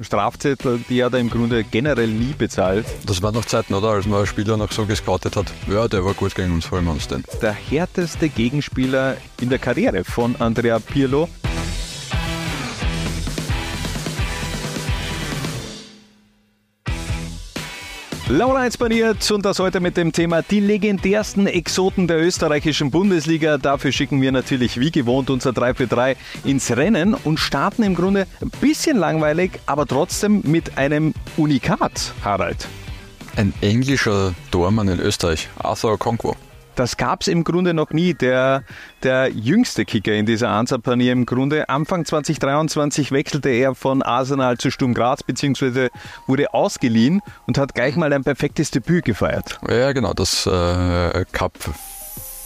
Strafzettel, die er im Grunde generell nie bezahlt. Das war noch Zeiten, oder? Als man einen Spieler noch so gescoutet hat. Ja, der war gut gegen uns, holen wir uns den. Der härteste Gegenspieler in der Karriere von Andrea Pirlo. Laura 1 baniert und das heute mit dem Thema die legendärsten Exoten der österreichischen Bundesliga. Dafür schicken wir natürlich wie gewohnt unser 3 für 3 ins Rennen und starten im Grunde ein bisschen langweilig, aber trotzdem mit einem Unikat, Harald. Ein englischer Tormann in Österreich, Arthur Okonkwo. Das gab es im Grunde noch nie. Der, der jüngste Kicker in dieser Ansapanier im Grunde. Anfang 2023 wechselte er von Arsenal zu Sturm Graz, beziehungsweise wurde ausgeliehen und hat gleich mal ein perfektes Debüt gefeiert. Ja, genau, das äh, Cup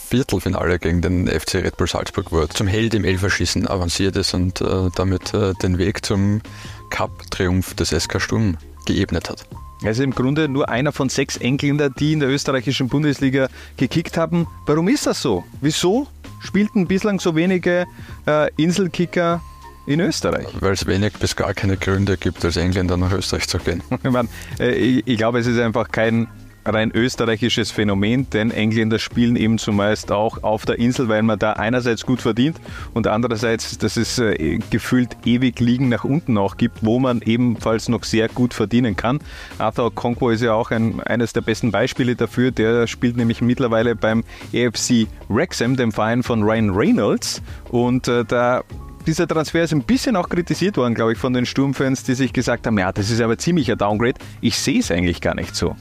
Viertelfinale gegen den FC Red Bull Salzburg, er zum Held im Elferschießen avanciert ist und äh, damit äh, den Weg zum Cup-Triumph des SK Sturm geebnet hat. Also im Grunde nur einer von sechs Engländer, die in der österreichischen Bundesliga gekickt haben. Warum ist das so? Wieso spielten bislang so wenige äh, Inselkicker in Österreich? Weil es wenig bis gar keine Gründe gibt, als Engländer nach Österreich zu gehen. ich, meine, äh, ich glaube, es ist einfach kein rein österreichisches Phänomen, denn Engländer spielen eben zumeist auch auf der Insel, weil man da einerseits gut verdient und andererseits, dass es äh, gefühlt ewig liegen nach unten auch gibt, wo man ebenfalls noch sehr gut verdienen kann. Arthur Conquo ist ja auch ein, eines der besten Beispiele dafür. Der spielt nämlich mittlerweile beim AFC Wrexham, dem Verein von Ryan Reynolds und äh, da dieser Transfer ist ein bisschen auch kritisiert worden, glaube ich, von den Sturmfans, die sich gesagt haben, ja, das ist aber ziemlich ein Downgrade. Ich sehe es eigentlich gar nicht so.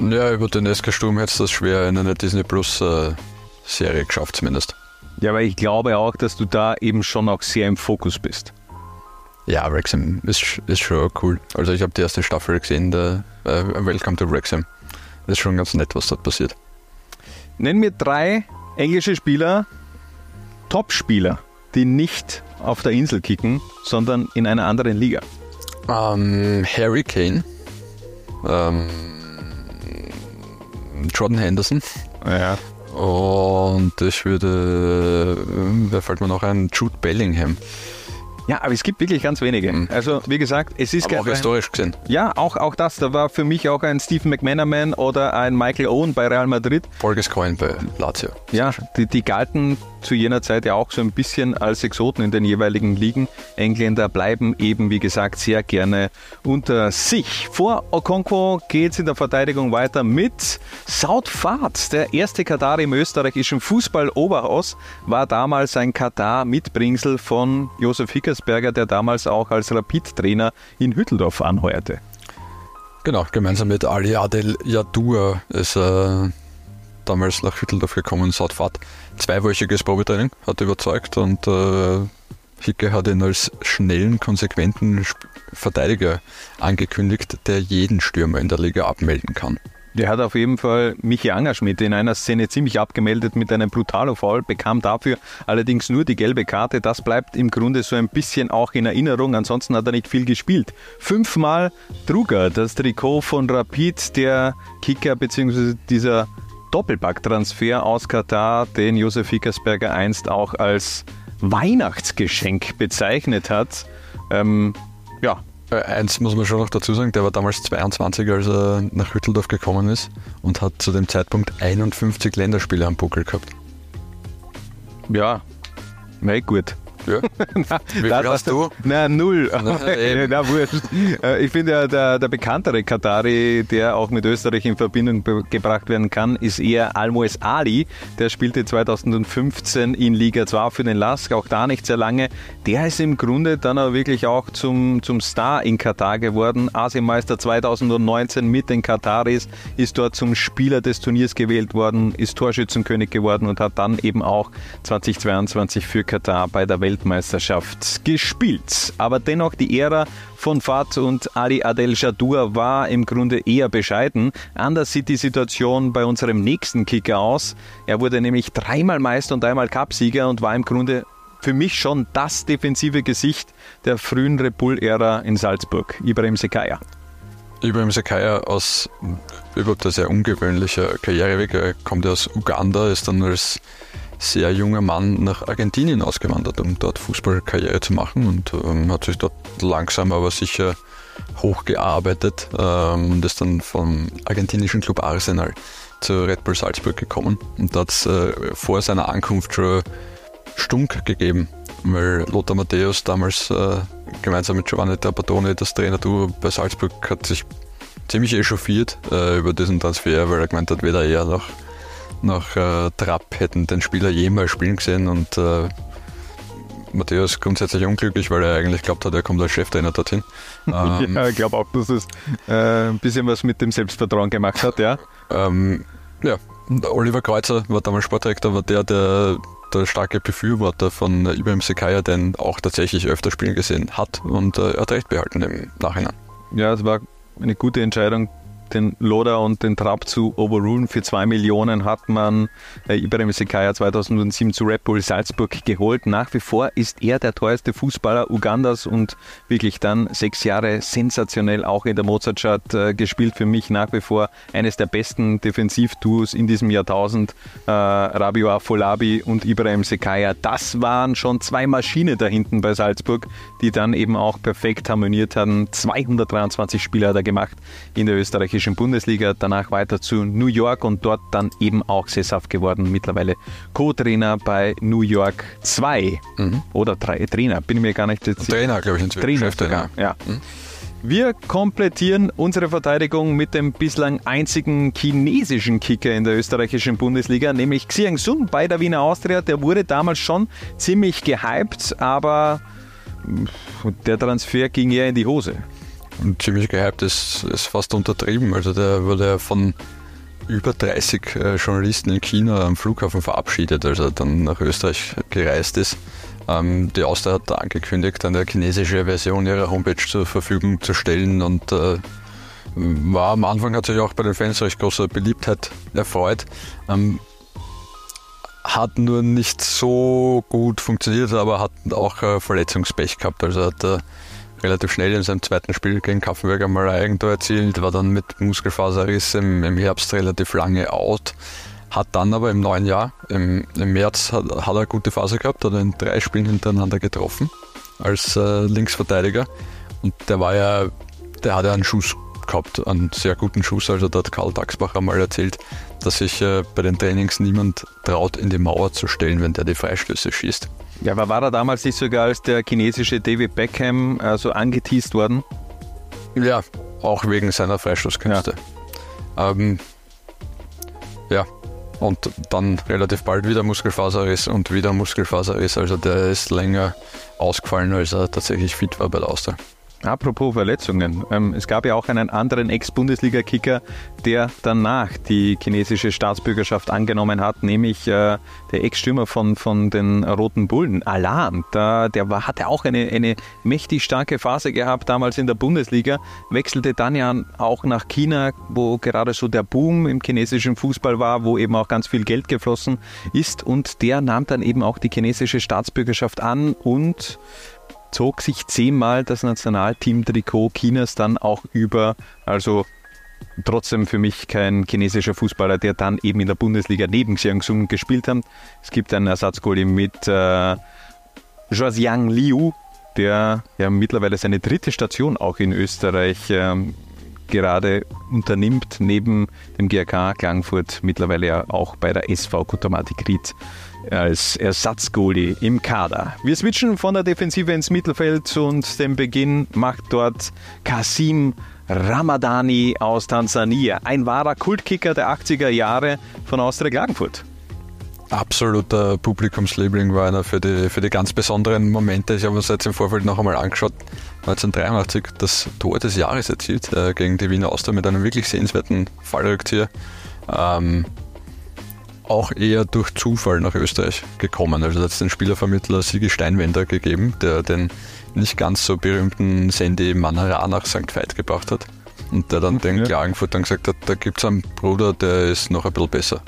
Ja, über den SK Sturm hätte es das schwer in einer Disney Plus äh, Serie geschafft zumindest. Ja, aber ich glaube auch, dass du da eben schon auch sehr im Fokus bist. Ja, Wrexham ist, ist schon cool. Also ich habe die erste Staffel gesehen, der äh, Welcome to Wrexham. Das ist schon ganz nett, was dort passiert. Nenn mir drei englische Spieler, Top-Spieler, die nicht auf der Insel kicken, sondern in einer anderen Liga. Ähm, Harry Kane. Ähm, Jordan Henderson. Ja. Und ich würde, wer fällt mir noch ein? Jude Bellingham. Ja, aber es gibt wirklich ganz wenige. Mhm. Also, wie gesagt, es ist aber auch historisch gesehen. Ja, auch, auch das. Da war für mich auch ein Stephen McManaman oder ein Michael Owen bei Real Madrid. Volkes Coin bei Lazio. Ja, die, die galten zu jener Zeit ja auch so ein bisschen als Exoten in den jeweiligen Ligen. Engländer bleiben eben, wie gesagt, sehr gerne unter sich. Vor Okonkwo geht es in der Verteidigung weiter mit Saud Fahd. Der erste Katar im österreichischen Fußball-Oberhaus war damals ein Katar-Mitbringsel von Josef Hickersberger, der damals auch als Rapid-Trainer in Hütteldorf anheuerte. Genau, gemeinsam mit Ali Adel Yadur ist er damals nach Hütteldorf gekommen, Saudfahrt. Zweiwöchiges Probetraining, hat überzeugt und äh, Hicke hat ihn als schnellen, konsequenten Verteidiger angekündigt, der jeden Stürmer in der Liga abmelden kann. Der hat auf jeden Fall Michi Angerschmidt in einer Szene ziemlich abgemeldet mit einem Brutalo-Foul, bekam dafür allerdings nur die gelbe Karte. Das bleibt im Grunde so ein bisschen auch in Erinnerung. Ansonsten hat er nicht viel gespielt. Fünfmal trug er das Trikot von Rapid, der Kicker bzw. dieser Doppelpack-Transfer aus Katar, den Josef Hickersberger einst auch als Weihnachtsgeschenk bezeichnet hat. Ähm, ja, äh, eins muss man schon noch dazu sagen, der war damals 22, als er nach Hütteldorf gekommen ist und hat zu dem Zeitpunkt 51 Länderspiele am Buckel gehabt. Ja, na gut. Ja. Wie viel das, hast du? Na, null. Na, na, äh, ich finde ja, der, der bekanntere Katari, der auch mit Österreich in Verbindung gebracht werden kann, ist eher Almoes Ali. Der spielte 2015 in Liga 2 für den Lask, auch da nicht sehr lange. Der ist im Grunde dann aber wirklich auch zum, zum Star in Katar geworden. Asienmeister 2019 mit den Kataris, ist dort zum Spieler des Turniers gewählt worden, ist Torschützenkönig geworden und hat dann eben auch 2022 für Katar bei der Welt Weltmeisterschaft gespielt. Aber dennoch die Ära von Fat und Ali Adel Jadur war im Grunde eher bescheiden. Anders sieht die Situation bei unserem nächsten Kicker aus. Er wurde nämlich dreimal Meister und einmal Cupsieger und war im Grunde für mich schon das defensive Gesicht der frühen Rebull-Ära in Salzburg, Ibrahim Sekaya. Ibrahim Sekaya aus überhaupt ein sehr ungewöhnlicher Karriereweg. Er kommt aus Uganda, ist dann als sehr junger Mann nach Argentinien ausgewandert, um dort Fußballkarriere zu machen und ähm, hat sich dort langsam aber sicher hochgearbeitet ähm, und ist dann vom argentinischen Club Arsenal zu Red Bull Salzburg gekommen und da hat es äh, vor seiner Ankunft schon Stunk gegeben, weil Lothar Matthäus damals äh, gemeinsam mit Giovanni Trapattoni, das Trainerduo bei Salzburg, hat sich ziemlich echauffiert äh, über diesen Transfer, weil er gemeint hat, weder er noch, noch äh, Trapp hätten den Spieler jemals spielen gesehen und äh, Matthäus grundsätzlich unglücklich, weil er eigentlich glaubt hat, er kommt als Cheftrainer dorthin. Ähm, ja, ich glaube auch, dass es äh, ein bisschen was mit dem Selbstvertrauen gemacht hat, ja. Ähm, ja, Oliver Kreuzer war damals Sportdirektor, war der, der der starke Befürworter von Ibrahim Sekaya, den auch tatsächlich öfter spielen gesehen hat und äh, er hat recht behalten im Nachhinein. Ja, es war eine gute Entscheidung, den Loda und den Trapp zu overrulen. Für zwei Millionen hat man äh, Ibrahim Sekaya 2007 zu Red Bull Salzburg geholt. Nach wie vor ist er der teuerste Fußballer Ugandas und wirklich dann sechs Jahre sensationell auch in der Mozartstadt äh, gespielt. Für mich nach wie vor eines der besten Defensivduos in diesem Jahrtausend. Äh, Rabio Afolabi und Ibrahim Sekaya. Das waren schon zwei Maschinen da hinten bei Salzburg, die dann eben auch perfekt harmoniert haben. 223 Spiele hat er gemacht in der österreichischen österreichischen Bundesliga, danach weiter zu New York und dort dann eben auch sesshaft geworden. Mittlerweile Co-Trainer bei New York 2 mhm. oder drei Trainer, bin ich mir gar nicht sicher. Trainer, glaube ich, inzwischen. Trainer sogar, ja. Mhm. Wir komplettieren unsere Verteidigung mit dem bislang einzigen chinesischen Kicker in der österreichischen Bundesliga, nämlich Xiang Sun bei der Wiener Austria. Der wurde damals schon ziemlich gehypt, aber der Transfer ging eher in die Hose. Ziemlich gehypt ist, ist fast untertrieben. Also der wurde von über 30 äh, Journalisten in China am Flughafen verabschiedet, als er dann nach Österreich gereist ist. Ähm, die Austria hat angekündigt, eine chinesische Version ihrer Homepage zur Verfügung zu stellen und äh, war am Anfang hat sich auch bei den Fans recht große Beliebtheit erfreut. Ähm, hat nur nicht so gut funktioniert, aber hat auch äh, Verletzungspech gehabt. Also hat äh, relativ schnell in seinem zweiten Spiel gegen Kaffenberg einmal ein Eigentor erzielt, war dann mit Muskelfaserriss im, im Herbst relativ lange out, hat dann aber im neuen Jahr, im, im März, hat, hat, er eine gute Phase gehabt, hat in drei Spielen hintereinander getroffen als äh, Linksverteidiger und der war ja, der hat ja einen Schuss gehabt, einen sehr guten Schuss, also da hat Karl Daxbacher mal erzählt, dass sich äh, bei den Trainings niemand traut, in die Mauer zu stellen, wenn der die Freistöße schießt. Ja, aber war er damals nicht sogar als der chinesische David Beckham äh, so angeteased worden? Ja, auch wegen seiner Freistoßkünste. Ja. Ähm, ja, und dann relativ bald wieder Muskelfaserriss und wieder Muskelfaserriss. Also der ist länger ausgefallen, als er tatsächlich fit war bei der Austria. Apropos Verletzungen. Ähm, es gab ja auch einen anderen Ex-Bundesliga-Kicker, der danach die chinesische Staatsbürgerschaft angenommen hat, nämlich äh, der Ex-Stürmer von, von den Roten Bullen, Alan. Da, der war, hatte auch eine, eine mächtig starke Phase gehabt damals in der Bundesliga, wechselte dann ja auch nach China, wo gerade so der Boom im chinesischen Fußball war, wo eben auch ganz viel Geld geflossen ist und der nahm dann eben auch die chinesische Staatsbürgerschaft an und zog sich zehnmal das Nationalteam-Trikot Chinas dann auch über. Also trotzdem für mich kein chinesischer Fußballer, der dann eben in der Bundesliga neben Xiangsun gespielt hat. Es gibt einen Ersatzgoalie mit äh, Zhuaxiang Liu, der ja mittlerweile seine dritte Station auch in Österreich ähm, gerade unternimmt, neben dem GRK Klagenfurt mittlerweile ja auch bei der SV Kutomatik Ried als Ersatzgoalie im Kader. Wir switchen von der Defensive ins Mittelfeld und den Beginn macht dort Kasim Ramadani aus Tansania, ein wahrer Kultkicker der 80er Jahre von Austria Klagenfurt. Absoluter Publikumsliebling war einer für die, für die ganz besonderen Momente. Ich habe das jetzt im Vorfeld noch einmal angeschaut. 1983 das Tor des Jahres erzielt äh, gegen die Wiener Austria mit einem wirklich sehenswerten Fallrücktier. Ähm, auch eher durch Zufall nach Österreich gekommen. Also hat es den Spielervermittler Sigi Steinwender gegeben, der den nicht ganz so berühmten Sandy Manara nach St. Veit gebracht hat. Und der dann den ja. Klagenfurt dann gesagt hat, da gibt es einen Bruder, der ist noch ein bisschen besser.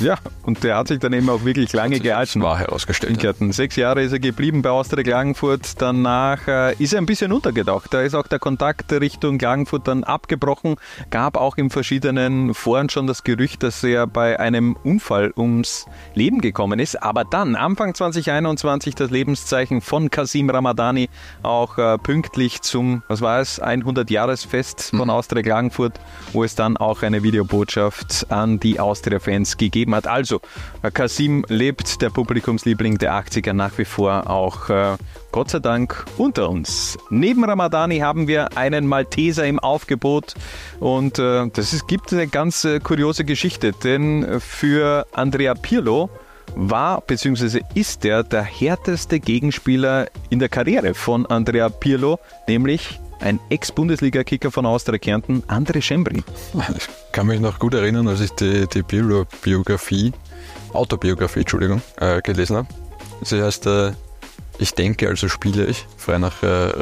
Ja, und der hat sich dann eben auch wirklich lange gehalten. War herausgestellt. Ja. Sechs Jahre ist er geblieben bei Austria Klagenfurt. Danach äh, ist er ein bisschen untergetaucht. Da ist auch der Kontakt Richtung Klagenfurt dann abgebrochen. Gab auch in verschiedenen Foren schon das Gerücht, dass er bei einem Unfall ums Leben gekommen ist. Aber dann, Anfang 2021, das Lebenszeichen von Kasim Ramadani auch äh, pünktlich zum, was war es, 100-Jahresfest von hm. Austria Klagenfurt, wo es dann auch eine Videobotschaft an die Austria-Fans gegeben gegeben hat. Also, Kasim lebt, der Publikumsliebling der 80er, nach wie vor auch äh, Gott sei Dank unter uns. Neben Ramadani haben wir einen Malteser im Aufgebot und äh, das ist, gibt eine ganz äh, kuriose Geschichte, denn für Andrea Pirlo war bzw. ist er der härteste Gegenspieler in der Karriere von Andrea Pirlo, nämlich ein Ex-Bundesliga-Kicker von Austria Kärnten, André Schembri. Kann mich noch gut erinnern, als ich die, die Biografie, Autobiografie, Entschuldigung, äh, gelesen habe. Sie heißt äh, Ich denke, also spiele ich, frei nach äh,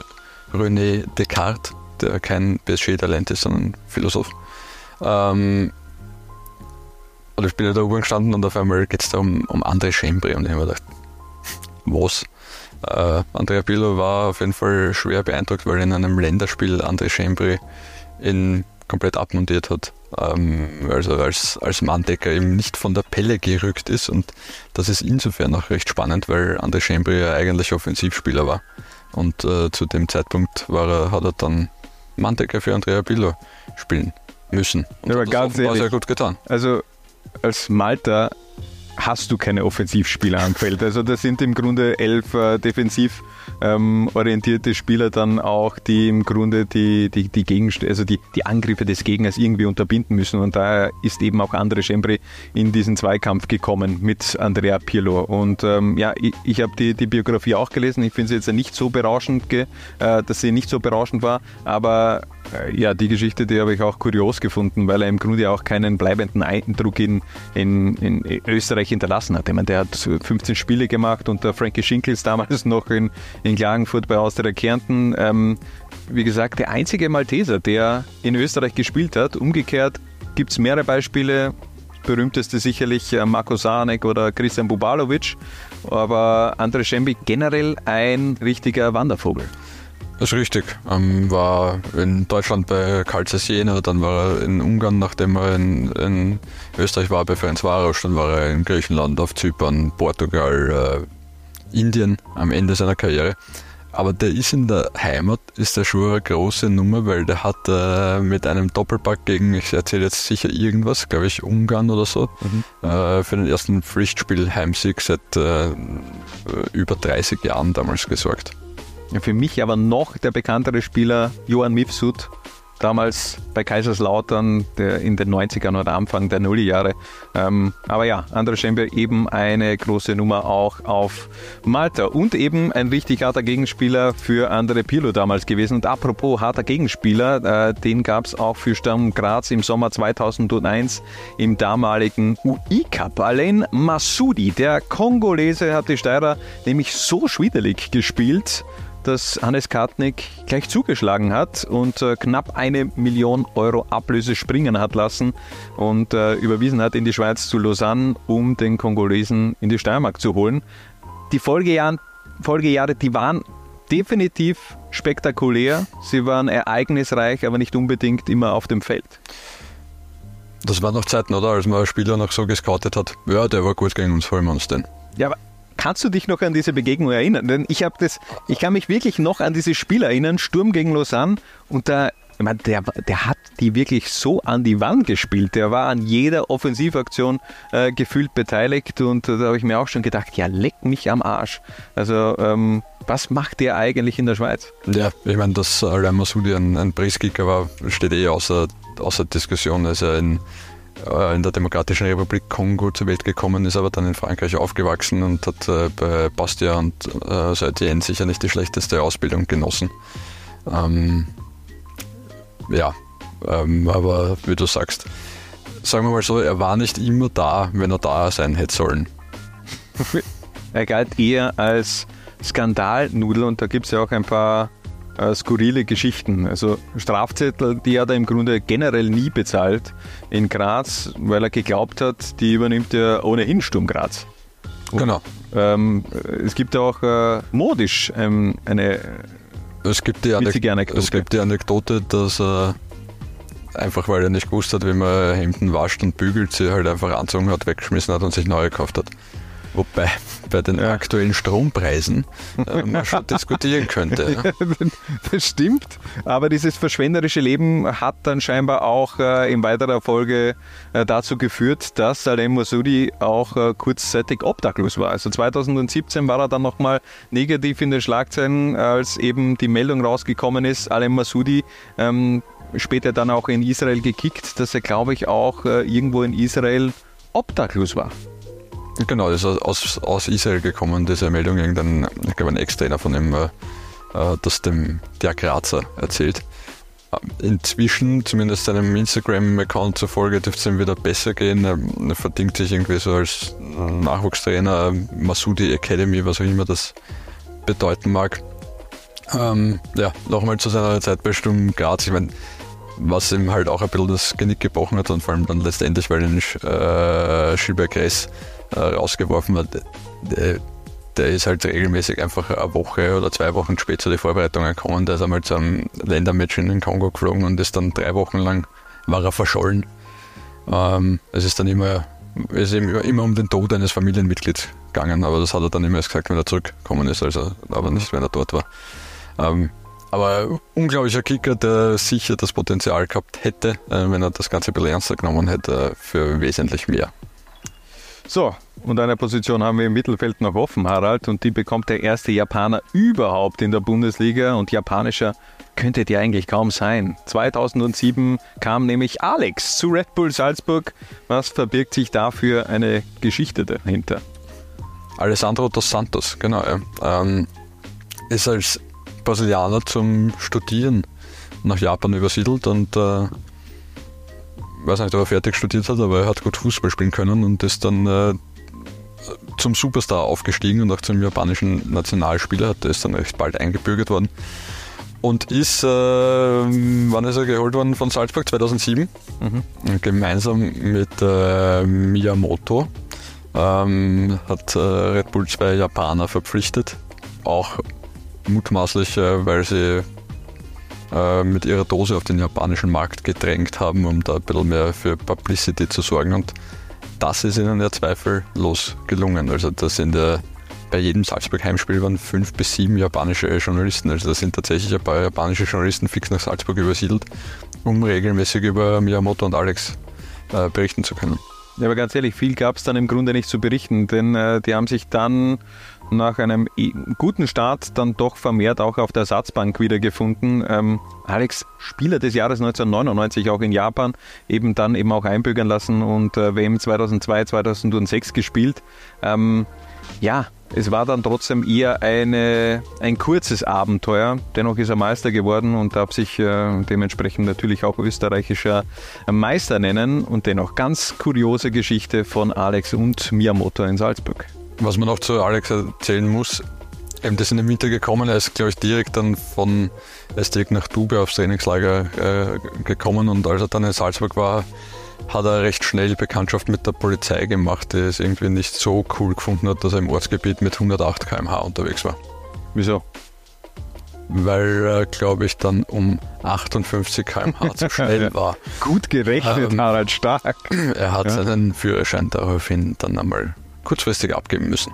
René Descartes, der kein PSG-Talent ist, sondern Philosoph. Ähm, und ich bin ja da oben gestanden und auf einmal geht es da um, um André Schembri und ich habe mir gedacht, was? Äh, Andrea Pirlo war auf jeden Fall schwer beeindruckt, weil in einem Länderspiel André Chambry ihn komplett abmontiert hat. Ähm, also als, als Manndecker eben nicht von der Pelle gerückt ist und das ist insofern auch recht spannend, weil André Chambry ja eigentlich Offensivspieler war. Und äh, zu dem Zeitpunkt war er, hat er dann Manndecker für Andrea Pirlo spielen müssen. Und ja, aber ganz ehrlich, sehr gut getan. Also als Malta hast du keine Offensivspieler am Feld. Also das sind im Grunde elf äh, defensiv ähm, orientierte Spieler dann auch, die im Grunde die, die, die, Gegenst also die, die Angriffe des Gegners irgendwie unterbinden müssen. Und daher ist eben auch Andre Schembri in diesen Zweikampf gekommen mit Andrea Pirlo. Und ähm, ja, ich, ich habe die, die Biografie auch gelesen. Ich finde sie jetzt nicht so berauschend, äh, dass sie nicht so berauschend war, aber äh, ja, die Geschichte, die habe ich auch kurios gefunden, weil er im Grunde auch keinen bleibenden Eindruck in, in, in Österreich hinterlassen hat. Ich meine, der hat 15 Spiele gemacht unter Frankie Schinkels damals noch in, in Klagenfurt bei Austria Kärnten. Ähm, wie gesagt, der einzige Malteser, der in Österreich gespielt hat. Umgekehrt gibt es mehrere Beispiele. Berühmteste sicherlich äh, Marko Sanek oder Christian Bubalovic. Aber André Schembi generell ein richtiger Wandervogel. Das ist richtig. Ähm, war in Deutschland bei Karlsruhe Jena, dann war er in Ungarn, nachdem er in, in Österreich war bei Ferencvaros, dann war er in Griechenland, auf Zypern, Portugal, äh, Indien am Ende seiner Karriere. Aber der ist in der Heimat, ist der schon eine große Nummer, weil der hat äh, mit einem Doppelpack gegen, ich erzähle jetzt sicher irgendwas, glaube ich Ungarn oder so, mhm. äh, für den ersten Pflichtspiel Heimsieg seit äh, über 30 Jahren damals gesorgt. Für mich aber noch der bekanntere Spieler Johann Mifsud, damals bei Kaiserslautern in den 90ern oder Anfang der Nulljahre. Ähm, aber ja, André Schembe eben eine große Nummer auch auf Malta und eben ein richtig harter Gegenspieler für Andre Pirlo damals gewesen. Und apropos harter Gegenspieler, äh, den gab es auch für Sturm Graz im Sommer 2001 im damaligen UI Cup. Alain Masudi, der Kongolese, hat die Steirer nämlich so schwiderlich gespielt, dass Hannes Kartnick gleich zugeschlagen hat und äh, knapp eine Million Euro Ablöse springen hat lassen und äh, überwiesen hat in die Schweiz zu Lausanne, um den Kongolesen in die Steiermark zu holen. Die Folgejahre, Folgejahre die waren definitiv spektakulär. Sie waren ereignisreich, aber nicht unbedingt immer auf dem Feld. Das waren noch Zeiten, oder? Als man einen Spieler noch so gescoutet hat. Ja, der war gut gegen uns, holen wir uns den. Ja, aber Kannst du dich noch an diese Begegnung erinnern? Denn ich habe das, ich kann mich wirklich noch an dieses Spiel erinnern, Sturm gegen Lausanne und da ich meine, der, der hat die wirklich so an die Wand gespielt. Der war an jeder Offensivaktion äh, gefühlt beteiligt und da habe ich mir auch schon gedacht, ja, leck mich am Arsch. Also, ähm, was macht der eigentlich in der Schweiz? Ja, ich meine, dass Alain Masudi ein, ein Presskicker war, steht eh außer, außer Diskussion. Also in, äh, in der Demokratischen Republik Kongo zur Welt gekommen, ist aber dann in Frankreich aufgewachsen und hat äh, bei Bastia und äh, Saint-Étienne sicher nicht die schlechteste Ausbildung genossen. Ähm, ja, ähm, aber wie du sagst, sagen wir mal so, er war nicht immer da, wenn er da sein hätte sollen. er galt eher als Skandalnudel und da gibt es ja auch ein paar äh, skurrile Geschichten. Also Strafzettel, die hat er im Grunde generell nie bezahlt in Graz, weil er geglaubt hat, die übernimmt er ohnehin Sturm Graz. Genau. Ähm, es gibt auch äh, modisch ähm, eine es gibt die, Anekdote. es gibt die Anekdote, dass er einfach weil er nicht gewusst hat, wie man Hemden wascht und bügelt, sie halt einfach anzogen hat, weggeschmissen hat und sich neue gekauft hat. Wobei bei den ja. aktuellen Strompreisen äh, man schon diskutieren könnte. Ja. Das stimmt, aber dieses verschwenderische Leben hat dann scheinbar auch äh, in weiterer Folge äh, dazu geführt, dass Salem Masudi auch äh, kurzzeitig obdachlos war. Also 2017 war er dann nochmal negativ in den Schlagzeilen, als eben die Meldung rausgekommen ist, Alem Masudi ähm, später dann auch in Israel gekickt, dass er, glaube ich, auch äh, irgendwo in Israel obdachlos war. Genau, das ist aus, aus Israel gekommen, diese Meldung. Irgendein, ich glaube, ein Ex-Trainer von ihm, äh, äh, das dem der Grazer erzählt. Inzwischen, zumindest seinem Instagram-Account zufolge, dürfte es ihm wieder besser gehen. Er verdient sich irgendwie so als Nachwuchstrainer Masudi Academy, was auch immer das bedeuten mag. Ähm, ja, nochmal zu seiner Zeit bei Sturm Graz. Ich meine, was ihm halt auch ein bisschen das Genick gebrochen hat und vor allem dann letztendlich, weil ihn äh, Schilberg Gress äh, rausgeworfen hat, der, der, ist halt regelmäßig einfach eine Woche oder zwei Wochen später zu den Vorbereitungen gekommen. Der ist einmal zu einem Ländermatch in den Kongo geflogen und ist dann drei Wochen lang war er verschollen. Ähm, es ist dann immer, ist immer, immer um den Tod eines Familienmitglieds gegangen, aber das hat er dann immer erst gesagt, wenn er zurückgekommen ist, also aber nicht, wenn er dort war. Ähm, aber unglaublicher Kicker, der sicher das Potenzial gehabt hätte, äh, wenn er das Ganze ein bisschen ernster genommen hätte, für wesentlich mehr. So, und eine Position haben wir im Mittelfeld noch offen, Harald, und die bekommt der erste Japaner überhaupt in der Bundesliga und japanischer könnte der eigentlich kaum sein. 2007 kam nämlich Alex zu Red Bull Salzburg. Was verbirgt sich da für eine Geschichte dahinter? Alessandro dos Santos, genau. Ja. Ähm, ist als Brasilianer zum Studieren nach Japan übersiedelt und äh, weiß nicht, ob er fertig studiert hat, aber er hat gut Fußball spielen können und ist dann äh, zum Superstar aufgestiegen und auch zum japanischen Nationalspieler, hat ist dann recht bald eingebürgert worden. Und ist, äh, wann ist er geholt worden von Salzburg? 2007. Mhm. Gemeinsam mit äh, Miyamoto ähm, hat äh, Red Bull zwei Japaner verpflichtet. Auch mutmaßlich, äh, weil sie äh, mit ihrer Dose auf den japanischen Markt gedrängt haben, um da ein bisschen mehr für Publicity zu sorgen. Und das ist ihnen ja zweifellos gelungen. Also da sind ja bei jedem Salzburg-Heimspiel waren fünf bis sieben japanische Journalisten. Also da sind tatsächlich ein paar japanische Journalisten fix nach Salzburg übersiedelt, um regelmäßig über Miyamoto und Alex äh, berichten zu können. Ja, aber ganz ehrlich, viel gab es dann im Grunde nicht zu berichten, denn äh, die haben sich dann nach einem guten Start dann doch vermehrt auch auf der Ersatzbank wiedergefunden. Ähm, Alex, Spieler des Jahres 1999 auch in Japan, eben dann eben auch einbürgern lassen und äh, WM 2002, 2006 gespielt. Ähm, ja, es war dann trotzdem eher eine, ein kurzes Abenteuer. Dennoch ist er Meister geworden und darf sich äh, dementsprechend natürlich auch österreichischer Meister nennen. Und dennoch ganz kuriose Geschichte von Alex und Miyamoto in Salzburg. Was man auch zu Alex erzählen muss, eben das in den Winter gekommen, er ist glaube ich direkt dann von, er ist direkt nach Dube aufs Trainingslager äh, gekommen und als er dann in Salzburg war, hat er recht schnell Bekanntschaft mit der Polizei gemacht, die es irgendwie nicht so cool gefunden hat, dass er im Ortsgebiet mit 108 km/h unterwegs war. Wieso? Weil er, glaube ich, dann um 58 km/h zu schnell war. Gut gerechnet, ähm, Harald Stark. Er hat ja. seinen Führerschein daraufhin dann einmal kurzfristig abgeben müssen.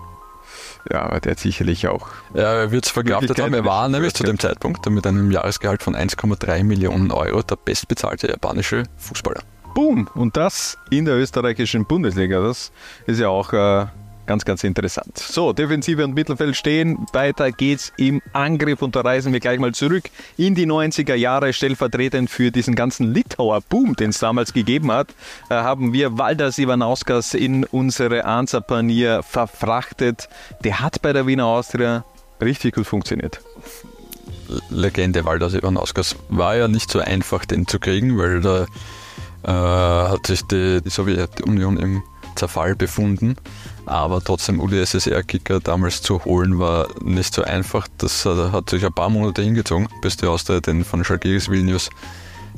Ja, aber der hat sicherlich auch. Ja, er wird es verkraftet haben. Er war nämlich zu dem Zeitpunkt mit einem Jahresgehalt von 1,3 Millionen Euro der bestbezahlte japanische Fußballer. Boom! Und das in der österreichischen Bundesliga. Das ist ja auch äh, Ganz, ganz interessant. So, Defensive und Mittelfeld stehen. Weiter geht's im Angriff und da reisen wir gleich mal zurück in die 90er Jahre. Stellvertretend für diesen ganzen Litauer Boom, den es damals gegeben hat, äh, haben wir Valdas Ivanauskas in unsere Ansa-Panier verfrachtet. Der hat bei der Wiener Austria richtig gut funktioniert. Legende Valdas Ivanauskas war ja nicht so einfach, den zu kriegen, weil da äh, hat sich die, die Sowjetunion im Zerfall befunden. Aber trotzdem UdSSR-Kicker damals zu holen war nicht so einfach. Das hat sich ein paar Monate hingezogen, bis die Austria den von Schalgiris Vilnius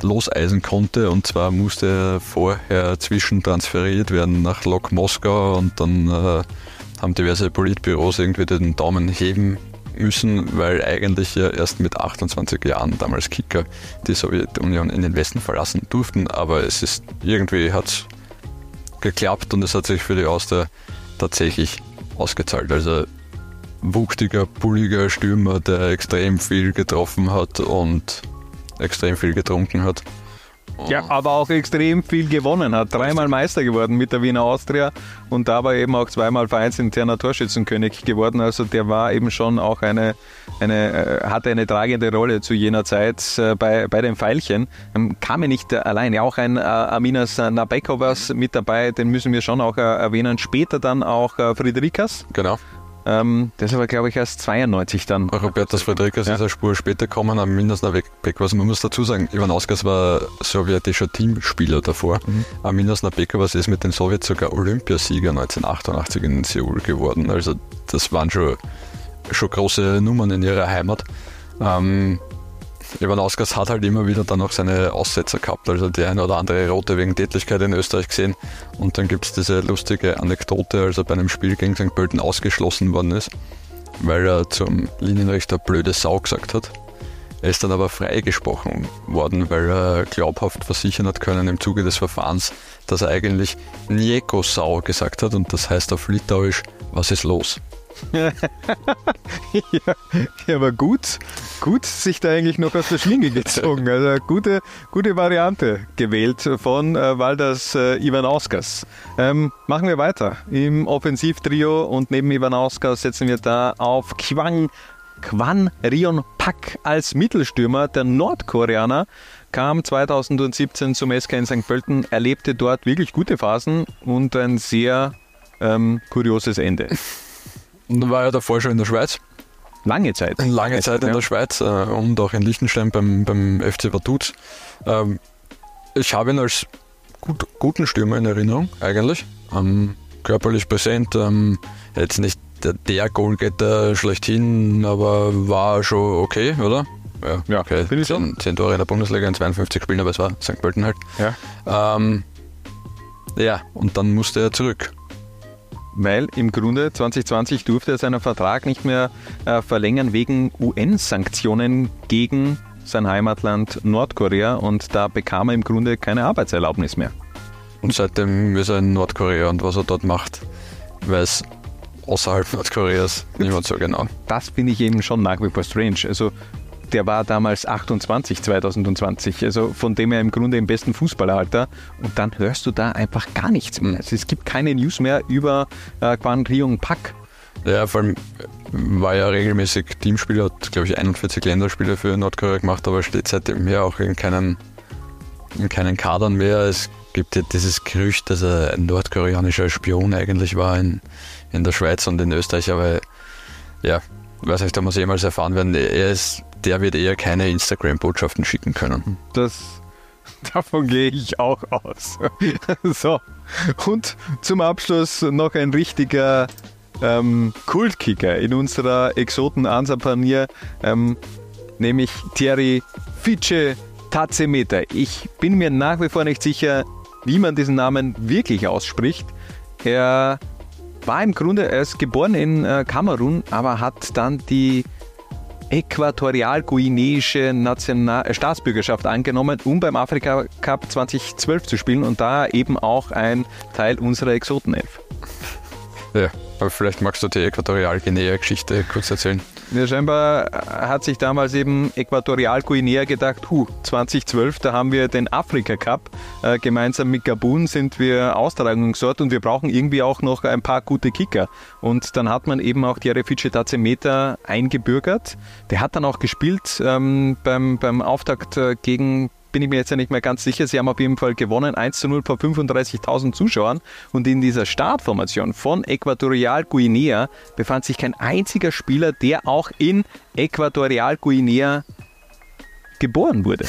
loseisen konnte. Und zwar musste er vorher zwischentransferiert werden nach Lok Moskau und dann äh, haben diverse Politbüros irgendwie den Daumen heben müssen, weil eigentlich ja erst mit 28 Jahren damals Kicker die Sowjetunion in den Westen verlassen durften. Aber es ist irgendwie hat geklappt und es hat sich für die Austria tatsächlich ausgezahlt. Also wuchtiger, bulliger Stürmer, der extrem viel getroffen hat und extrem viel getrunken hat. Ja, aber auch extrem viel gewonnen hat. Dreimal Meister geworden mit der Wiener Austria und dabei eben auch zweimal vereinsinterner Torschützenkönig geworden. Also der war eben schon auch eine, eine äh, hatte eine tragende Rolle zu jener Zeit äh, bei, bei den Pfeilchen. Ähm, kam er nicht allein. Ja, auch ein äh, Aminas Nabekovas mit dabei, den müssen wir schon auch erwähnen. Später dann auch Friedrikas. Genau. Ähm, das ist aber, glaube ich, erst 92 dann. Robertas Friedrikas ja. ist eine Spur später gekommen, am Mindestner weg. Was man muss dazu sagen, Ivan Ausgas war sowjetischer Teamspieler davor. Mhm. Aminas Bekavas ist mit den Sowjets sogar Olympiasieger 1988 in Seoul geworden. Also das waren schon, schon große Nummern in ihrer Heimat. Ähm, Ivanauskas hat halt immer wieder dann auch seine Aussetzer gehabt, also die eine oder andere Rote wegen Tätigkeit in Österreich gesehen. Und dann gibt es diese lustige Anekdote, als er bei einem Spiel gegen St. Pölten ausgeschlossen worden ist, weil er zum Linienrichter blöde Sau gesagt hat. Er ist dann aber freigesprochen worden, weil er glaubhaft versichern hat können im Zuge des Verfahrens, dass er eigentlich Nieko Sau gesagt hat und das heißt auf Litauisch, was ist los? Ja, aber gut, gut sich da eigentlich noch aus der Schlinge gezogen. Also gute, gute Variante gewählt von äh, Waldas äh, Ivanauskas. Ähm, machen wir weiter im Offensivtrio und neben Ivanauskas setzen wir da auf Kwang Kwan Rion Pak als Mittelstürmer. Der Nordkoreaner kam 2017 zum SK in St. Pölten, erlebte dort wirklich gute Phasen und ein sehr ähm, kurioses Ende. Und dann war er davor schon in der Schweiz. Lange Zeit. Lange Zeit in ja. der Schweiz äh, und auch in Liechtenstein beim, beim FC Vaduz. Ähm, ich habe ihn als gut, guten Stürmer in Erinnerung, eigentlich. Ähm, körperlich präsent, ähm, jetzt nicht der, der Goalgetter schlechthin, aber war schon okay, oder? Ja, ja okay. Bin ich 10, 10 Tore in der Bundesliga in 52 Spielen, aber es war St. Pölten halt. Ja. Ähm, ja, und dann musste er zurück weil im Grunde 2020 durfte er seinen Vertrag nicht mehr äh, verlängern wegen UN-Sanktionen gegen sein Heimatland Nordkorea und da bekam er im Grunde keine Arbeitserlaubnis mehr. Und seitdem ist er in Nordkorea und was er dort macht, weiß außerhalb Nordkoreas niemand so genau. Das finde ich eben schon nach wie vor strange. Also der war damals 28 2020, also von dem er im Grunde im besten Fußballeralter. Und dann hörst du da einfach gar nichts mehr. Also es gibt keine News mehr über äh, Quan Ryung Pak. Ja, vor allem war ja regelmäßig Teamspieler, hat glaube ich 41 Länderspiele für Nordkorea gemacht, aber steht seitdem ja auch in keinen, in keinen Kadern mehr. Es gibt ja dieses Gerücht, dass er ein nordkoreanischer Spion eigentlich war in, in der Schweiz und in Österreich, aber ja, weiß nicht, wir es jemals erfahren werden. Er ist der wird eher keine Instagram-Botschaften schicken können. Das, davon gehe ich auch aus. so, und zum Abschluss noch ein richtiger ähm, Kultkicker in unserer Exoten-Ansapanier, ähm, nämlich Thierry Fice Tazemeter. Ich bin mir nach wie vor nicht sicher, wie man diesen Namen wirklich ausspricht. Er war im Grunde, er ist geboren in äh, Kamerun, aber hat dann die äquatorialguineische National Staatsbürgerschaft angenommen, um beim Afrika Cup 2012 zu spielen und da eben auch ein Teil unserer Exotenelf. Ja, aber vielleicht magst du die Äquatorialguinea-Geschichte kurz erzählen. Ja, scheinbar hat sich damals eben Äquatorialguinea gedacht, hu, 2012, da haben wir den Afrika Cup. Äh, gemeinsam mit Gabun sind wir Austragungsort und wir brauchen irgendwie auch noch ein paar gute Kicker. Und dann hat man eben auch die Refice Tazemeter eingebürgert. Der hat dann auch gespielt ähm, beim, beim Auftakt äh, gegen bin ich mir jetzt ja nicht mehr ganz sicher. Sie haben auf jeden Fall gewonnen, 1 zu 0 vor 35.000 Zuschauern. Und in dieser Startformation von Äquatorial Guinea befand sich kein einziger Spieler, der auch in Äquatorial Guinea geboren wurde.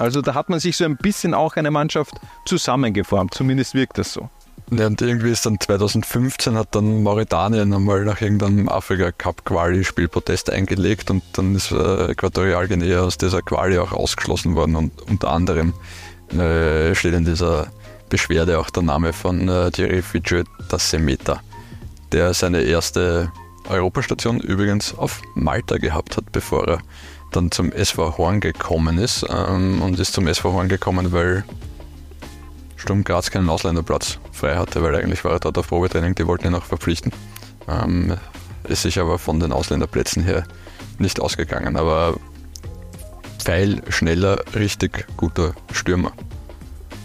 Also da hat man sich so ein bisschen auch eine Mannschaft zusammengeformt. Zumindest wirkt das so. Ja, und irgendwie ist dann 2015 hat dann Mauretanien einmal nach irgendeinem Afrika Cup Quali-Spiel Protest eingelegt und dann ist äh, Äquatorialguinea aus dieser Quali auch ausgeschlossen worden und unter anderem äh, steht in dieser Beschwerde auch der Name von äh, Thierry Fidget Tassemeta, der seine erste Europastation übrigens auf Malta gehabt hat, bevor er dann zum SV Horn gekommen ist ähm, und ist zum SV Horn gekommen, weil Sturm Graz keinen Ausländerplatz frei hatte, weil eigentlich war er dort auf Probetraining, die wollten ihn auch verpflichten. Ähm, ist sich aber von den Ausländerplätzen her nicht ausgegangen. Aber Pfeil, schneller, richtig guter Stürmer.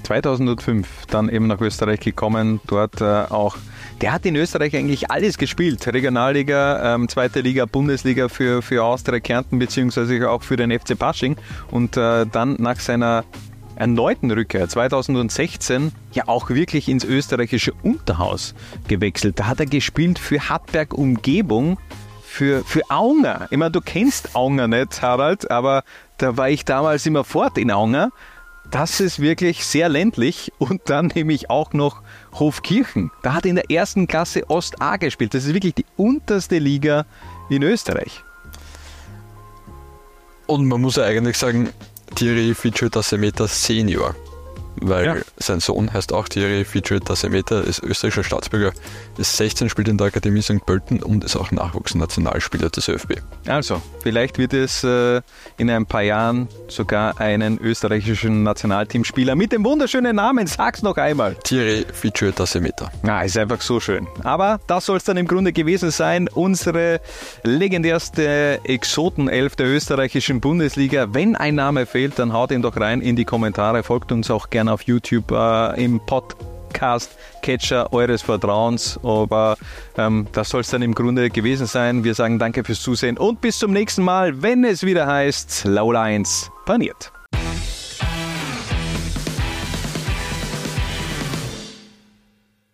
2005 dann eben nach Österreich gekommen, dort äh, auch. Der hat in Österreich eigentlich alles gespielt. Regionalliga, ähm, zweite Liga, Bundesliga für, für Austria Kärnten beziehungsweise auch für den FC Pasching. Und äh, dann nach seiner erneuten Rückkehr 2016 ja auch wirklich ins österreichische Unterhaus gewechselt. Da hat er gespielt für Hartberg Umgebung, für, für Aunger. Ich meine, du kennst Aunger nicht, Harald, aber da war ich damals immer fort in Aunger. Das ist wirklich sehr ländlich und dann nämlich auch noch Hofkirchen. Da hat er in der ersten Klasse Ost A gespielt. Das ist wirklich die unterste Liga in Österreich. Und man muss ja eigentlich sagen, Thierry Feature Tassemeter Senior weil ja. sein Sohn heißt auch Thierry Feature Tassemeter, ist österreichischer Staatsbürger, ist 16, spielt in der Akademie St. Pölten und ist auch Nachwuchsnationalspieler des ÖFB. Also, vielleicht wird es äh, in ein paar Jahren sogar einen österreichischen Nationalteamspieler mit dem wunderschönen Namen, sag's noch einmal. Thierry Feature Tassemeter. Ah, ist einfach so schön. Aber das soll es dann im Grunde gewesen sein, unsere legendärste Exotenelf der österreichischen Bundesliga. Wenn ein Name fehlt, dann haut ihn doch rein in die Kommentare, folgt uns auch gerne gerne auf YouTube äh, im Podcast. Catcher eures Vertrauens. Aber ähm, das soll es dann im Grunde gewesen sein. Wir sagen danke fürs Zusehen und bis zum nächsten Mal, wenn es wieder heißt Laula 1 paniert.